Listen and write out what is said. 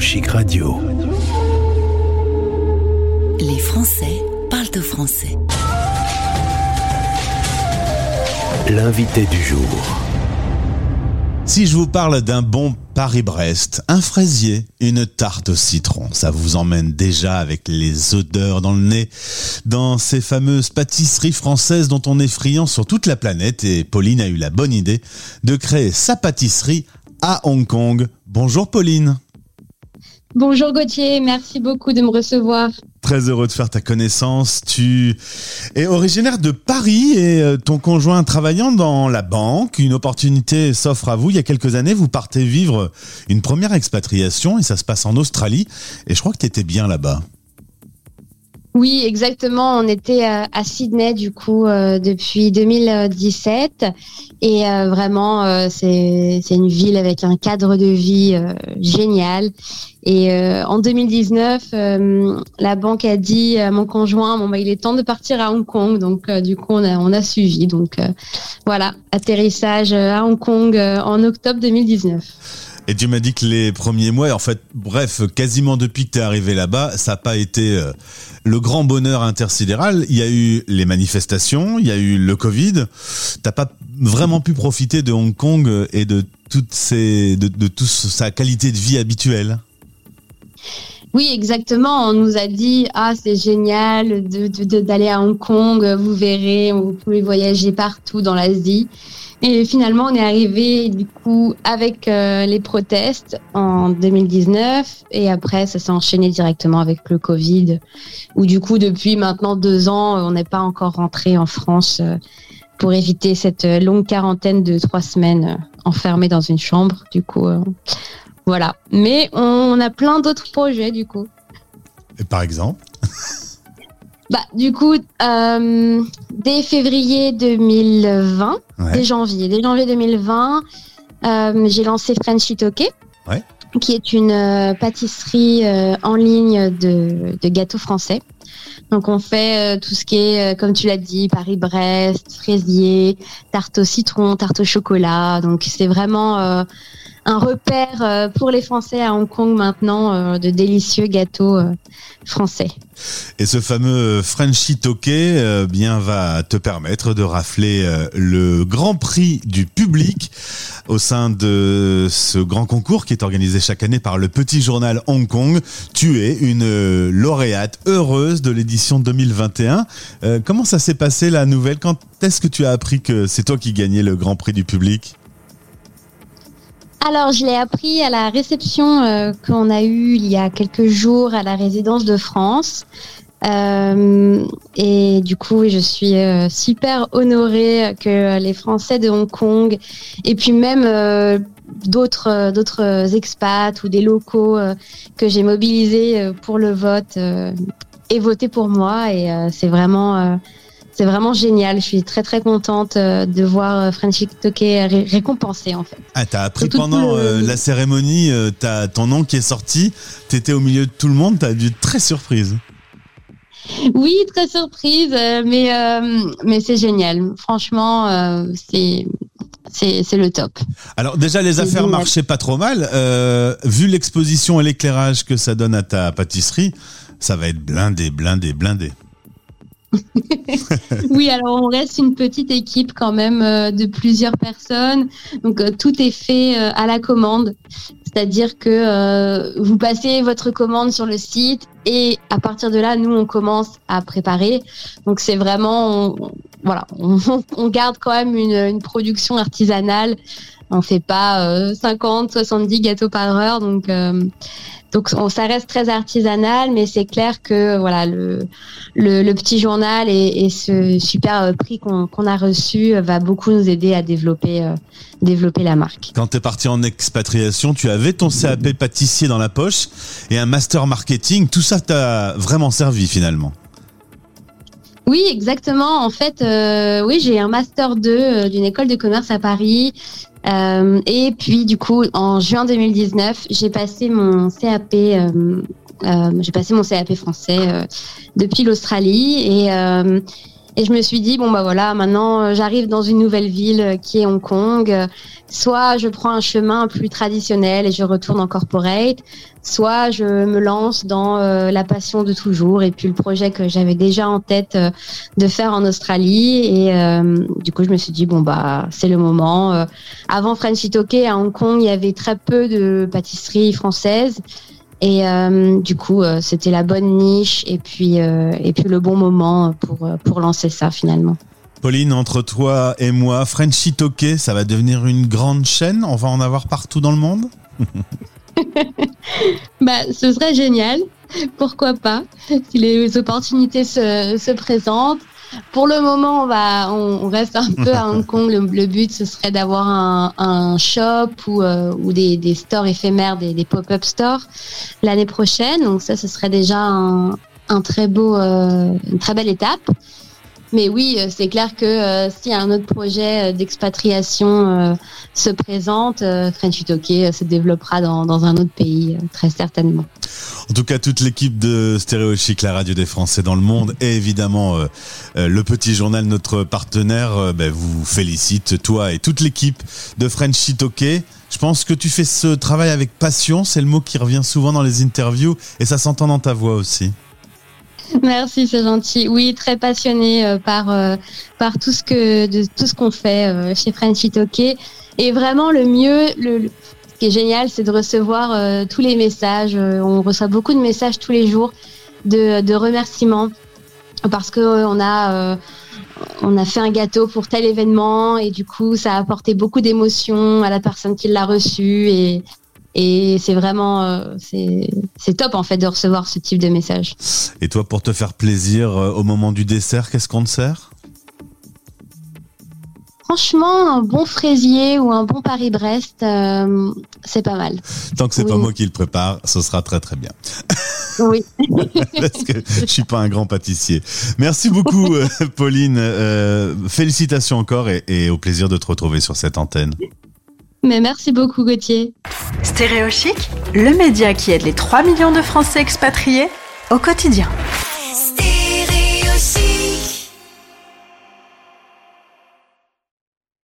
Chic Radio. Les Français parlent au français. L'invité du jour. Si je vous parle d'un bon Paris-Brest, un fraisier, une tarte au citron, ça vous emmène déjà avec les odeurs dans le nez dans ces fameuses pâtisseries françaises dont on est friand sur toute la planète et Pauline a eu la bonne idée de créer sa pâtisserie à Hong Kong. Bonjour Pauline. Bonjour Gauthier, merci beaucoup de me recevoir. Très heureux de faire ta connaissance. Tu es originaire de Paris et euh, ton conjoint travaillant dans la banque. Une opportunité s'offre à vous. Il y a quelques années, vous partez vivre une première expatriation et ça se passe en Australie. Et je crois que tu étais bien là-bas. Oui, exactement. On était euh, à Sydney du coup euh, depuis 2017 et euh, vraiment c'est c'est une ville avec un cadre de vie génial. Et en 2019, la banque a dit à mon conjoint bon bah il est temps de partir à Hong Kong. Donc du coup on a on a suivi. Donc voilà atterrissage à Hong Kong en octobre 2019. Et tu m'as dit que les premiers mois, en fait, bref, quasiment depuis que tu es arrivé là-bas, ça n'a pas été euh, le grand bonheur intersidéral. Il y a eu les manifestations, il y a eu le Covid. T'as pas vraiment pu profiter de Hong Kong et de toute sa qualité de vie habituelle. Oui, exactement. On nous a dit ah c'est génial d'aller à Hong Kong, vous verrez, vous pouvez voyager partout dans l'Asie. Et finalement, on est arrivé du coup avec euh, les protestes en 2019 et après, ça s'est enchaîné directement avec le Covid, où du coup, depuis maintenant deux ans, on n'est pas encore rentré en France euh, pour éviter cette longue quarantaine de trois semaines euh, enfermé dans une chambre. Du coup, voilà. Mais on a plein d'autres projets du coup. Et par exemple? Bah, du coup, euh, dès février 2020, dès janvier, dès janvier 2020, euh, j'ai lancé Frenchy Toke, qui est une euh, pâtisserie en ligne de, de, gâteaux français. Donc on fait tout ce qui est, comme tu l'as dit, Paris-Brest, fraisier, tarte au citron, tarte au chocolat. Donc c'est vraiment un repère euh, pour les Français à Hong Kong maintenant euh, de délicieux gâteaux euh, français. Et ce fameux Frenchy Toqué bien va te permettre de rafler le grand prix du public au sein de ce grand concours qui est organisé chaque année par le petit journal Hong Kong. Tu es une lauréate heureuse de l'édition 2021. comment ça s'est passé la nouvelle? Quand est-ce que tu as appris que c'est toi qui gagnais le grand prix du public? Alors, je l'ai appris à la réception euh, qu'on a eue il y a quelques jours à la résidence de France. Euh, et du coup, je suis euh, super honorée que les Français de Hong Kong et puis même d'autres expats ou des locaux que j'ai mobilisés pour le vote aient voté pour moi. Et c'est vraiment c'est vraiment génial. Je suis très très contente euh, de voir euh, Frenchy Toké récompensé en fait. Ah, t'as appris pendant euh, la cérémonie, t'as ton nom qui est sorti, t'étais au milieu de tout le monde, t'as dû être très surprise. Oui, très surprise, mais mais c'est génial. Franchement, c'est c'est le top. Alors déjà les affaires marchaient pas trop mal. vu l'exposition et l'éclairage que ça donne à ta pâtisserie, ça va être blindé, blindé, blindé. oui, alors on reste une petite équipe quand même euh, de plusieurs personnes. Donc euh, tout est fait euh, à la commande. C'est-à-dire que vous passez votre commande sur le site et à partir de là, nous, on commence à préparer. Donc c'est vraiment, voilà, on, garde quand même une, une production artisanale. On fait pas 50, 70 gâteaux par heure. Donc donc ça reste très artisanal, mais c'est clair que voilà le, le, petit journal et, ce super euh, prix qu'on a reçu euh, va beaucoup nous aider à développer euh, développer la marque. Quand tu es parti en expatriation, tu avais ton CAP pâtissier dans la poche et un master marketing. Tout ça t'a vraiment servi finalement. Oui, exactement. En fait, oui, j'ai un master 2 d'une école de commerce à Paris. Euh, et puis du coup, en juin 2019, j'ai passé mon CAP. Euh, euh, j'ai passé mon CAP français depuis l'Australie et Et je me suis dit, bon, bah voilà, maintenant euh, j'arrive dans une nouvelle ville euh, qui est Hong Kong. Euh, soit je prends un chemin plus traditionnel et je retourne en corporate, soit je me lance dans la passion de toujours et puis le projet que j'avais déjà en tête de faire en Australie. Et du coup, je me suis dit, bon, bah c'est le moment. avant French Toke à Hong Kong, il y avait très peu de pâtisseries françaises. Et euh, du coup, euh, c'était la bonne niche et puis euh, et puis le bon moment pour pour lancer ça finalement. Pauline, entre toi et moi, Frenchy Toke, ça va devenir une grande chaîne. On va en avoir partout dans le monde. bah, ce serait génial. Pourquoi pas Si les opportunités se, se présentent. Pour le moment, on va, on, reste un peu à Hong Kong. Le, but, ce serait d'avoir un, un, shop ou, euh, ou des, des, stores éphémères, des, des pop-up stores l'année prochaine. Donc ça, ce serait déjà un, un très beau, euh, une très belle étape. Mais oui, euh, c'est clair que euh, si un autre projet d'expatriation se présente, French Utoke se développera dans, dans, un autre pays, très certainement. En tout cas, toute l'équipe de Stéréo Chic, la radio des Français dans le monde, et évidemment euh, euh, le petit journal, notre partenaire, euh, ben, vous félicite, toi et toute l'équipe de French Toke. Je pense que tu fais ce travail avec passion, c'est le mot qui revient souvent dans les interviews, et ça s'entend dans ta voix aussi. Merci, c'est gentil. Oui, très passionné par par tout ce tout ce qu'on fait chez Frenchy Toke. Et vraiment le mieux, le, qui est génial, c'est de recevoir euh, tous les messages. Euh, on reçoit beaucoup de messages tous les jours de, remerciements parce que euh, a a fait un gâteau pour tel événement et du coup ça a apporté beaucoup d'émotions à la personne qui l'a reçu et c'est vraiment c'est top en fait de recevoir ce type de messages. Et toi pour te faire plaisir au moment du dessert, qu'est-ce qu'on te sert? Franchement, un bon fraisier ou un bon Paris-Brest, euh, c'est pas mal. Tant que c'est pas moi qui le prépare, ce sera très très bien. Oui. Parce que je suis pas un grand pâtissier. Merci beaucoup, euh, Pauline. Euh, félicitations encore et, au plaisir de te retrouver sur cette antenne. Mais merci beaucoup, Gauthier. Stéréo le média qui aide les 3 millions de Français expatriés au quotidien.